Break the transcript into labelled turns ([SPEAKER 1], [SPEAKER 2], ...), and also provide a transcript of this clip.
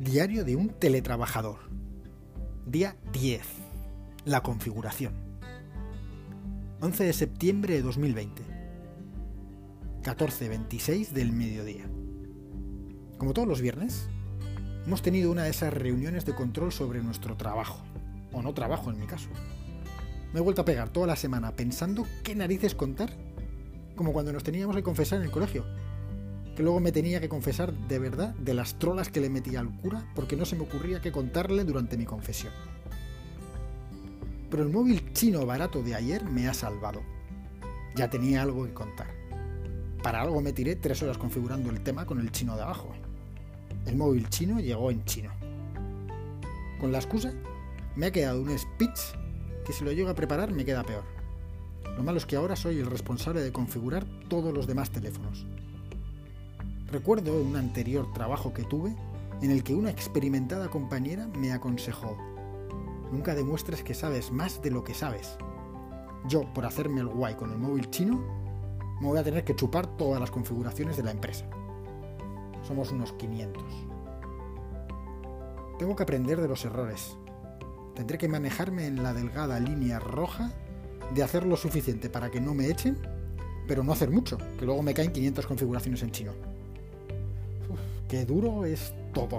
[SPEAKER 1] Diario de un teletrabajador. Día 10. La configuración. 11 de septiembre de 2020. 14.26 del mediodía. Como todos los viernes, hemos tenido una de esas reuniones de control sobre nuestro trabajo. O no trabajo en mi caso. Me he vuelto a pegar toda la semana pensando qué narices contar. Como cuando nos teníamos que confesar en el colegio que luego me tenía que confesar de verdad de las trolas que le metía al cura porque no se me ocurría qué contarle durante mi confesión. Pero el móvil chino barato de ayer me ha salvado. Ya tenía algo que contar. Para algo me tiré tres horas configurando el tema con el chino de abajo. El móvil chino llegó en chino. Con la excusa, me ha quedado un speech que si lo llego a preparar me queda peor. Lo malo es que ahora soy el responsable de configurar todos los demás teléfonos. Recuerdo un anterior trabajo que tuve en el que una experimentada compañera me aconsejó, nunca demuestres que sabes más de lo que sabes. Yo, por hacerme el guay con el móvil chino, me voy a tener que chupar todas las configuraciones de la empresa. Somos unos 500. Tengo que aprender de los errores. Tendré que manejarme en la delgada línea roja de hacer lo suficiente para que no me echen, pero no hacer mucho, que luego me caen 500 configuraciones en chino. Qué duro es todo.